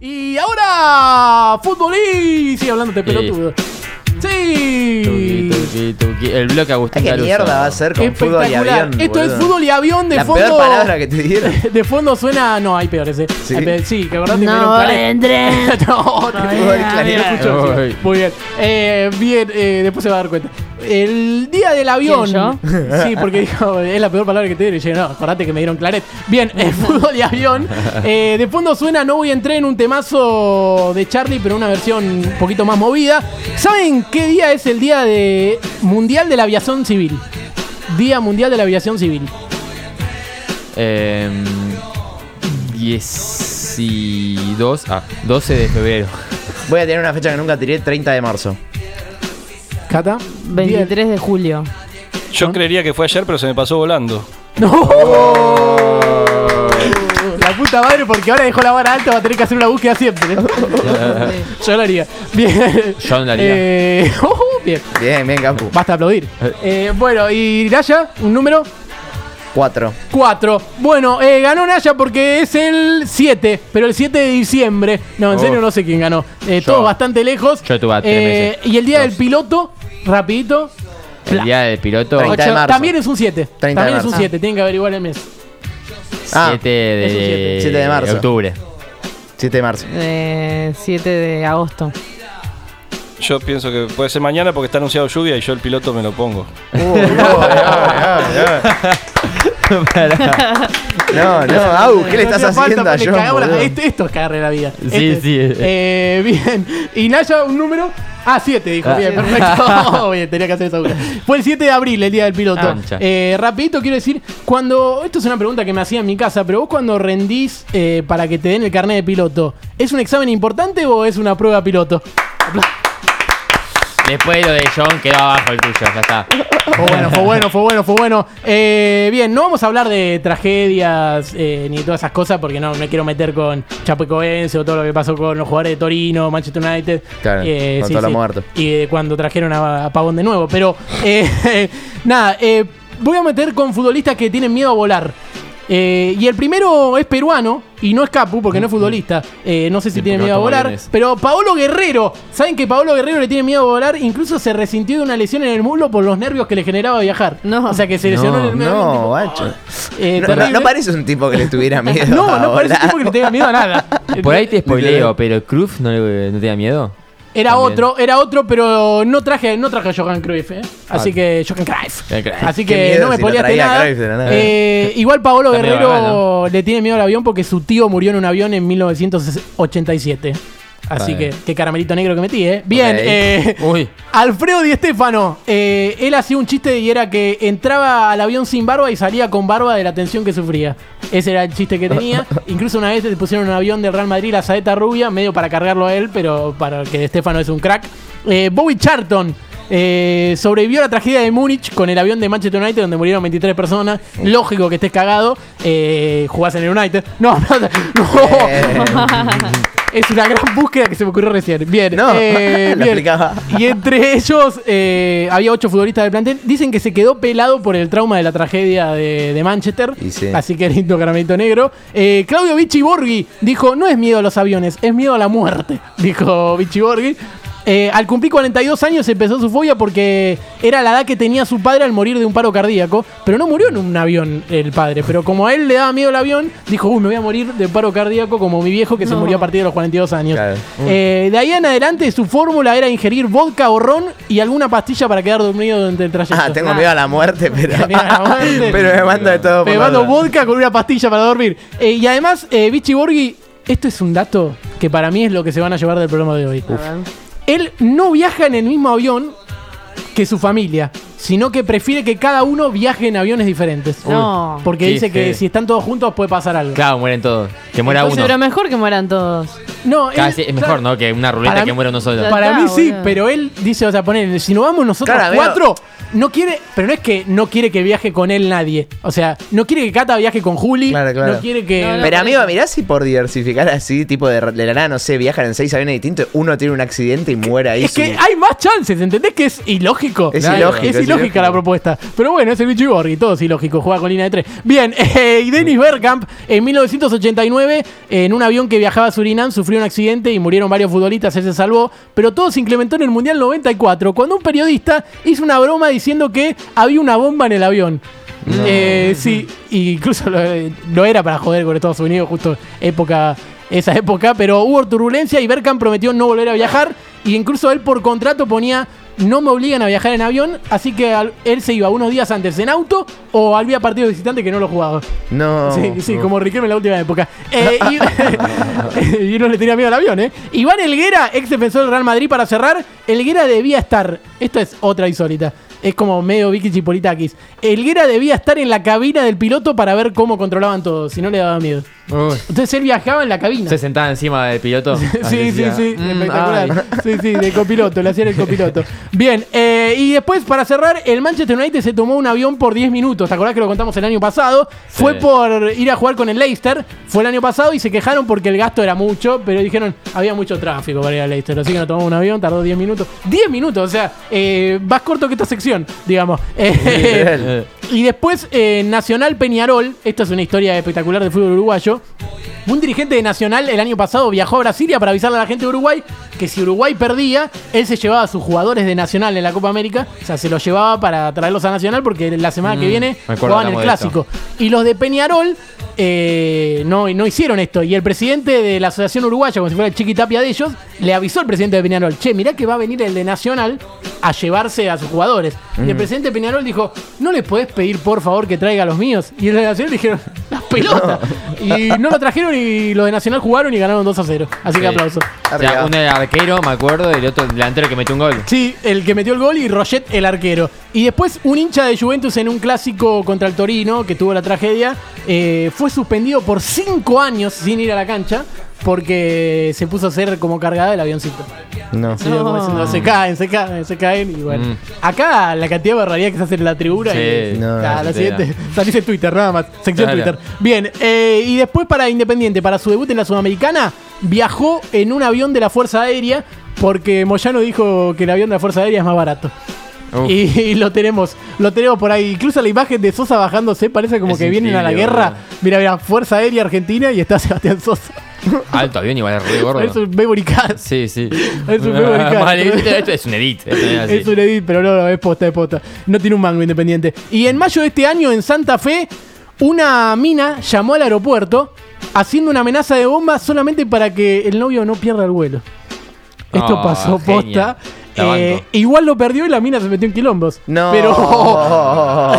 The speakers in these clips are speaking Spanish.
Y ahora, fútbol y sigue hablando de pelotudo. Sí. Tuki, tuki, tuki. El bloque Agustín ¿Qué Caruso. mierda va a ser con fútbol y Espectacular. avión? Esto es fútbol y avión de La fondo. peor palabra que te dieron. De fondo suena. No, hay peores, eh. ¿Sí? Hay peores. Sí, que que me No, entré. no, te sí. Muy bien. Eh, bien, eh, después se va a dar cuenta. El día del avión. Sí, porque dijo, es la peor palabra que te dieron. Y yo, no, acordate que me dieron claret. Bien, el fútbol y avión. Eh, de fondo suena No voy a entrar en un temazo de Charlie, pero una versión un poquito más movida. ¿Saben qué día es el día de Mundial de la Aviación Civil? Día Mundial de la Aviación Civil. Em, 12, ah, 12 de febrero. Voy a tener una fecha que nunca tiré, 30 de marzo. Cata. 23 de julio. Yo creería que fue ayer, pero se me pasó volando. ¡No! La puta madre, porque ahora dejó la vara alta, va a tener que hacer una búsqueda siempre. Yo lo haría. Bien. Yo lo haría. Eh, bien. Bien, bien, Campu. Basta aplaudir. Eh, bueno, y Naya, un número 4. 4. Bueno, eh, ganó Naya porque es el 7, pero el 7 de diciembre. No, en Oh. serio no sé quién ganó. Eh, Yo. todos bastante lejos. Yo estuve a tres Eh, meses. Y el día del Dos. piloto, rapidito. El día del piloto, 30 de ocho- marzo. También es un 7. 30 de También es un marzo. 7, tienen que averiguar el mes. 7 Ah, de, es un siete. 7 de marzo. octubre. 7 de marzo. Eh, 7 de agosto. Yo pienso que puede ser mañana porque está anunciado lluvia y yo el piloto me lo pongo. No, no, Au, ¿qué le No estás hacía falta, haciendo a le John? cagamos la- boludo? esto, esto es cagarle la vida. Sí, Este- sí. Eh, bien. Y Naya, un número. Ah, 7, dijo. Ah. Bien, perfecto. bien, tenía que hacer esa una. Fue el 7 de abril, el día del piloto. Ancha. Eh, rapidito quiero decir, cuando. Esto es una pregunta que me hacía en mi casa, pero vos cuando rendís eh, para que te den el carnet de piloto, ¿es un examen importante o es una prueba piloto? Después de lo de John quedó abajo el tuyo, ya está. Fue bueno, fue bueno, fue bueno, fue bueno. Eh, bien, no vamos a hablar de tragedias eh, ni de todas esas cosas porque no me quiero meter con Chapecoense o todo lo que pasó con los jugadores de Torino, Manchester United. Claro, con los muertos. Y cuando trajeron a, a Pavón de nuevo. Pero, eh, nada, eh, voy a meter con futbolistas que tienen miedo a volar. Eh, y el primero es peruano y no es Capu porque no es futbolista. Eh, no sé si Sí, tiene miedo a no volar. Pero Paolo Guerrero, ¿saben que Paolo Guerrero le tiene miedo a volar? Incluso se resintió de una lesión en el muslo por los nervios que le generaba viajar. No. O sea que se lesionó en el medio. No, tipo, guacho. eh, No, no, no parece un tipo que le tuviera miedo. No, a no parece un tipo que le tenga miedo a nada. Por ahí te spoileo, pero Cruz no, le, no tenía miedo. Era También. otro, era otro, pero no traje, no traje a Johan Cruyff, ¿eh? Así Ah. que Johan Cruyff. Así que no me si traía nada. Nada. Eh, igual Paolo Guerrero le tiene miedo al avión porque su tío murió en un avión en 1987. Así que, qué caramelito negro que metí, ¿eh? Bien, eh, Uy. Alfredo Di Stefano, eh, él hacía un chiste y era que entraba al avión sin barba y salía con barba de la tensión que sufría. Ese era el chiste que tenía. Incluso una vez le pusieron un avión del Real Madrid, la saeta rubia, medio para cargarlo a él, pero para que Di Stefano es un crack. Eh, Bobby Charlton. Eh, sobrevivió a la tragedia de Múnich con el avión de Manchester United donde murieron 23 personas. Lógico que estés cagado. Eh, jugás en el United. No, no, no. Es una gran búsqueda que se me ocurrió recién. Bien, No, eh, bien. Y entre ellos eh, había ocho futbolistas del plantel. Dicen que se quedó pelado por el trauma de la tragedia de, de Manchester. Sí. Así que lindo caramelito negro. Eh, Claudio Vichy Borghi dijo: No es miedo a los aviones, es miedo a la muerte. Dijo Vichy Borghi. Eh, al cumplir 42 años empezó su fobia porque era la edad que tenía su padre al morir de un paro cardíaco. Pero no murió en un avión el padre. Pero como a él le daba miedo el avión, dijo: Uy, me voy a morir de paro cardíaco como mi viejo que se murió a partir de los 42 años. Claro. Eh, de ahí en adelante su fórmula era ingerir vodka o ron y alguna pastilla para quedar dormido durante el trayecto. Ah, tengo miedo a la muerte, pero. La muerte. pero me mando de todo. Me mando vodka con una pastilla para dormir. Eh, y además, eh, Vichy Borghi, esto es un dato que para mí es lo que se van a llevar del programa de hoy. Él no viaja en el mismo avión que su familia, sino que prefiere que cada uno viaje en aviones diferentes. No. Porque Qué dice que feo. si están todos juntos puede pasar algo. Claro, mueren todos. Que muera Entonces, uno. pero mejor que mueran todos. No, él- es mejor, ¿no? Que una ruleta Para que mí- muera uno solo. Para está, mí sí, boludo. pero él dice, o sea, poner, si nos vamos nosotros Claro, cuatro, no quiere, pero no es que no quiere que viaje con él nadie. O sea, no quiere que Cata viaje con Juli, Claro, claro. no quiere que... No, no. Pero amigo, mirá si por diversificar así, tipo de, de la nada, no sé, viajan en seis aviones distintos, uno tiene un accidente y muere ahí. Es que hay más chances, ¿entendés? Que es ilógico. Es Claro. ilógico. Es ilógica la propuesta. Pero bueno, es el Vichy Borghi, todo es ilógico, juega con línea de tres. Bien, eh, y Dennis Bergkamp en 1989, en un avión que viajaba a Surinam, sufrió sufrió un accidente y murieron varios futbolistas, él se salvó, pero todo se implementó en el Mundial 94, cuando un periodista hizo una broma diciendo que había una bomba en el avión. Eh, sí, incluso lo, no era para joder con Estados Unidos, justo época, esa época, pero hubo turbulencia y Berkham prometió no volver a viajar, y incluso él por contrato ponía no me obligan a viajar en avión, así que al- él se iba unos días antes en auto o había partido visitante que no lo jugaba. No. Sí, sí, como Riquelme en la última época. Eh, y, y no le tenía miedo al avión, ¿eh? Iván Elguera, ex defensor del Real Madrid, para cerrar. Elguera debía estar. Esto es otra insólita. Es como medio Vicky Chipolitakis. Elguera debía estar en la cabina del piloto para ver cómo controlaban todo, si no le daba miedo. Uy. Entonces él viajaba en la cabina. Se sentaba encima del piloto. Sí, sí, sí, "Mm, espectacular. ay". Sí, sí, de copiloto, le hacían el copiloto. Bien, eh, y después para cerrar, el Manchester United se tomó un avión por 10 minutos. ¿Te acordás que lo contamos el año pasado? Fue por ir a jugar con el Leicester, fue el año pasado y se quejaron porque el gasto era mucho, pero dijeron había mucho tráfico para ir al Leicester. Así que nos tomamos un avión, tardó 10 minutos. 10 minutos, o sea, eh, más corto que esta sección, digamos. Eh, Eh, y después, eh, Nacional Peñarol, esto es una historia espectacular del fútbol uruguayo. Un dirigente de Nacional el año pasado viajó a Brasilia para avisarle a la gente de Uruguay que si Uruguay perdía, él se llevaba a sus jugadores de Nacional en la Copa América. O sea, se los llevaba para traerlos a Nacional porque la semana que Mm, viene jugaban el clásico. Y los de Peñarol eh, no, no hicieron esto. Y el presidente de la Asociación Uruguaya, como si fuera el chiquitapia de ellos, le avisó al presidente de Peñarol: Che, mirá que va a venir el de Nacional a llevarse a sus jugadores. Y el presidente de Peñarol dijo: ¿No les podés pedir por favor que traiga a los míos? Y el de Nacional dijeron: ¡Las pelotas! Y no lo trajeron y los de Nacional jugaron y ganaron 2 a 0. Así que aplauso. O sea, Arriba. uno era arquero, me acuerdo, y el otro delantero que metió un gol. Sí, el que metió el gol y Roget el arquero. Y después un hincha de Juventus en un clásico contra el Torino, que tuvo la tragedia, eh, fue suspendido por cinco años sin ir a la cancha porque se puso a hacer como cargada el avioncito. No. Sí, como diciendo, se caen, se caen, se caen y bueno. Mm. Acá la cantidad de barbaridad que se hace en la tribuna Sí. y No, no la siguiente, salís en Twitter, nada más, sección Claro. Twitter. Bien, eh, y después para Independiente, para su debut en la Sudamericana, viajó en un avión de la Fuerza Aérea porque Moyano dijo que el avión de la Fuerza Aérea es más barato. Y, y lo tenemos, lo tenemos por ahí. Incluso la imagen de Sosa bajándose parece como Es que vienen a la guerra. Mira, mira, Fuerza Aérea Argentina y está Sebastián Sosa. Alto avión igual, es re gordo. Es un memory card. Sí, sí. Es un memory card. Vale, esto, es un edit. Es un edit, pero no, no, es posta, es posta. No tiene un mango independiente. Y en mayo de este año, en Santa Fe, una mina llamó al aeropuerto haciendo una amenaza de bomba solamente para que el novio no pierda el vuelo. Esto Ah, pasó genia. posta. Eh, igual lo perdió y la mina se metió en quilombos. No. Pero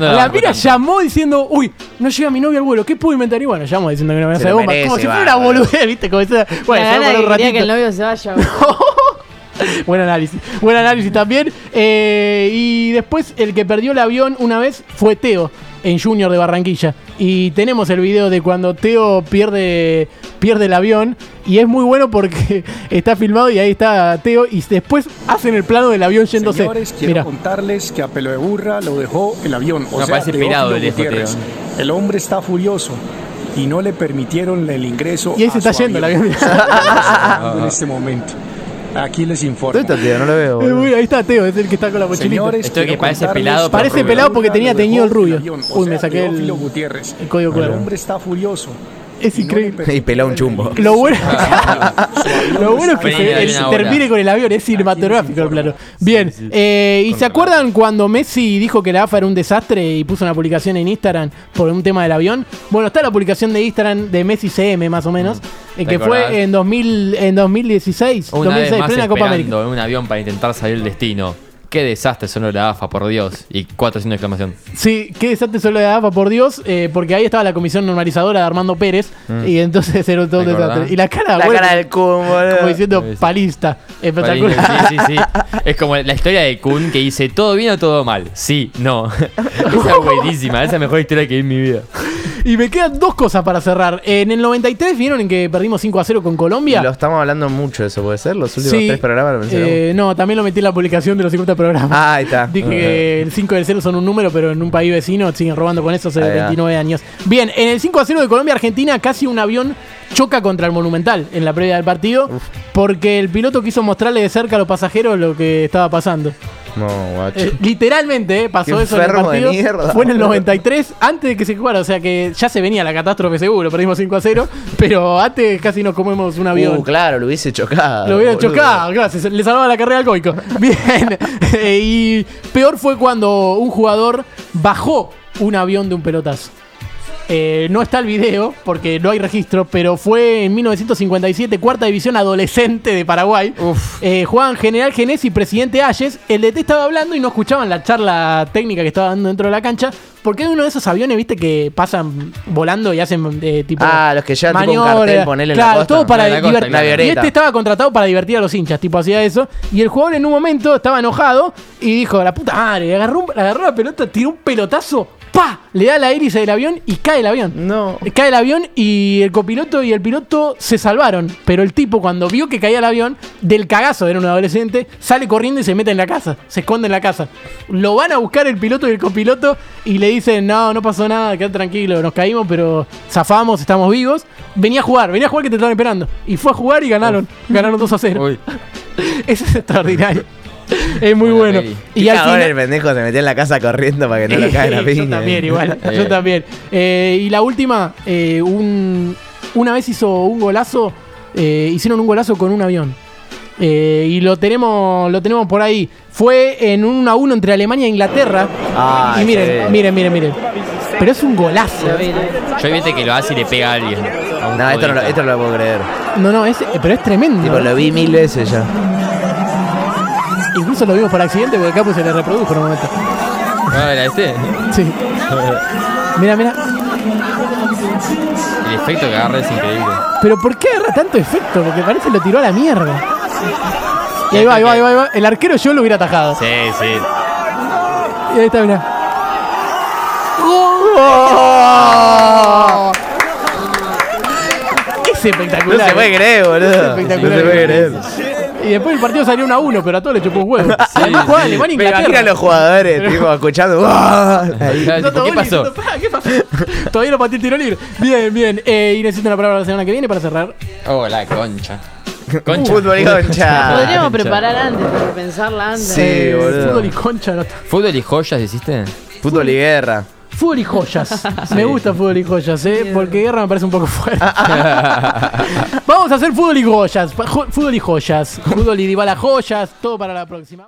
no la mina tanto. llamó diciendo, uy, no llega mi novio al vuelo, ¿qué puedo inventar? Y bueno, llamó diciendo que una amenaza de bomba. merece, como si fuera una boludez, ¿viste? Como esa- bueno, la se va gana un quería que el ratito. novio se vaya. Buen análisis. Buen análisis también. Eh, y después el que perdió el avión una vez fue Teo en Junior de Barranquilla. Y tenemos el video de cuando Teo pierde, pierde el avión. Y es muy bueno porque está filmado y ahí está Teo. Y después hacen el plano del avión yéndose. Señores, quiero Mira. contarles que a pelo de burra lo dejó el avión. O Me sea, pirado. Teo. El hombre está furioso y no le permitieron el ingreso. Y ahí se a está su yendo el avión. en este momento. Aquí les informo. ¿Dónde está, tío? No lo veo. Eh, boludo. uy, ahí está Teo, es el que está con la mochilita. Señores, Esto que quiero parece contarles pelado, pero Parece pelado porque tenía teñido el rubio. Uy, sea, me saqué el- Teófilo Gutiérrez. el código El hombre está furioso. Es increíble. Y peló un el chumbo. Lo bueno, lo bueno es que se, una termine con el avión, es cinematográfico el plano. Bien, eh, ¿y se acuerdan cuando Messi dijo que la AFA era un desastre y puso una publicación en Instagram por un tema del avión? Bueno, está la publicación de Instagram de Messi CM más o menos, eh, ¿Te que fue en, 2000, en 2016, Una 2016, vez más plena Copa América. un avión para intentar salir del destino. Qué desastre sonó la AFA, por Dios. Y cuatro signos de exclamación. Sí, qué desastre solo de AFA, por Dios, eh, porque ahí estaba la comisión normalizadora de Armando Pérez y entonces era todo un ¿Te acordás? desastre. Y la cara, La bueno, cara del Kun, boludo. como diciendo Sí. palista, espectacular. Sí, sí, sí. Es como la historia de Kun que dice todo bien o todo mal. Sí, no. Esa es buenísima. Esa es la mejor historia que vi en mi vida. Y me quedan dos cosas para cerrar. En el 93, ¿vieron en que perdimos 5 a 0 con Colombia? Lo estamos hablando mucho eso, ¿puede ser? Los últimos Sí, tres programas lo eh, no, también lo metí en la publicación de los 50 programas. ah, ahí está. Dije que el 5 y el 0 son un número, pero en un país vecino siguen robando con eso hace Ahí va. 29 años. Bien, en el 5 a 0 de Colombia-Argentina, casi un avión choca contra el Monumental en la previa del partido porque el piloto quiso mostrarle de cerca a los pasajeros lo que estaba pasando. No, guacho. Eh, literalmente eh, pasó Qué eso en el partido. mierda. Fue en el 93, antes de que se jugara. O sea que ya se venía la catástrofe seguro. Perdimos 5 a 0. Pero antes casi nos comemos un avión. Uh, claro, lo hubiese chocado. Lo hubiera boludo. chocado, se- le salvaba la carrera al Goico. Bien. Eh, y peor fue cuando un jugador bajó un avión de un pelotazo. Eh, no está el video porque no hay registro, pero fue en 1957, cuarta división adolescente de Paraguay. Eh, jugaban General Genés y Presidente Ayes. El DT estaba hablando y no escuchaban la charla técnica que estaba dando dentro de la cancha. Porque hay uno de esos aviones, viste, que pasan volando y hacen eh, tipo. Ah, los que llevan tipo un cartel, ponele en la Claro, costa. todo para divertir. claro. Y este estaba contratado para divertir a los hinchas, tipo hacía eso. Y el jugador en un momento estaba enojado y dijo, la puta madre, agarró, agarró la pelota, tiró un pelotazo, ¡pa! Le da la hélice del avión y cae el avión. No. Cae el avión y el copiloto y el piloto se salvaron. Pero el tipo, cuando vio que caía el avión, del cagazo, era un adolescente, sale corriendo y se mete en la casa. Se esconde en la casa. Lo van a buscar el piloto y el copiloto y le dicen, no, no pasó nada, quédate tranquilo, nos caímos, pero zafamos, estamos vivos. Venía a jugar, venía a jugar que te estaban esperando. Y fue a jugar y ganaron. Ganaron 2 a 0. Uy. Eso es extraordinario. Es muy bueno. peli. Y al final, el pendejo se metió en la casa corriendo para que no lo caiga la piña. yo también, igual. Yo también. Eh, y la última, eh, un, una vez hizo un golazo. eh, hicieron un golazo con un avión. Eh, y lo tenemos, lo tenemos por ahí. Fue en un 1 a 1 entre Alemania e Inglaterra. Ay, y miren, sí. miren, miren, miren. Pero es un golazo. Vi, vi. Yo hay gente que lo hace y le pega a alguien. a No, esto no, esto no lo puedo creer. No, no, es, pero es tremendo. Tipo, lo vi mil veces ya. Incluso lo vimos por accidente porque acá pues se le reprodujo en un momento. Ah, ¿era este? Sí. Mira, mira. El efecto que agarra es increíble. Pero ¿por qué agarra tanto efecto? Porque parece que lo tiró a la mierda. Y ahí va, ahí va, ahí va, ahí va. El arquero yo lo hubiera atajado. Sí, sí. Y ahí está, mira. Es No espectacular. se puede creer, boludo. Es No se puede creer. Y después el partido salió 1 a 1, pero a todos le chupó un huevo. Alemania e Me imagino a los jugadores, tipo, escuchando. Tipo, ¿Qué pasó? diciendo, "Pa, ¿Qué pasó? Todavía no pateé el tiro libre. Bien, bien. Eh, y necesito una palabra la semana que viene para cerrar. Oh, la concha. Concha. Fútbol y concha. Podríamos concha. preparar antes, pensarla antes. Sí, Eh, boludo. Fútbol y concha. no está. ¿Fútbol y joyas hiciste? Fútbol y guerra. Fútbol y joyas. Me gusta fútbol y joyas, ¿eh? Porque guerra me parece un poco fuerte. Vamos a hacer fútbol y joyas. Jo- Fútbol y joyas. Fútbol y Dybala joyas. Todo para la próxima.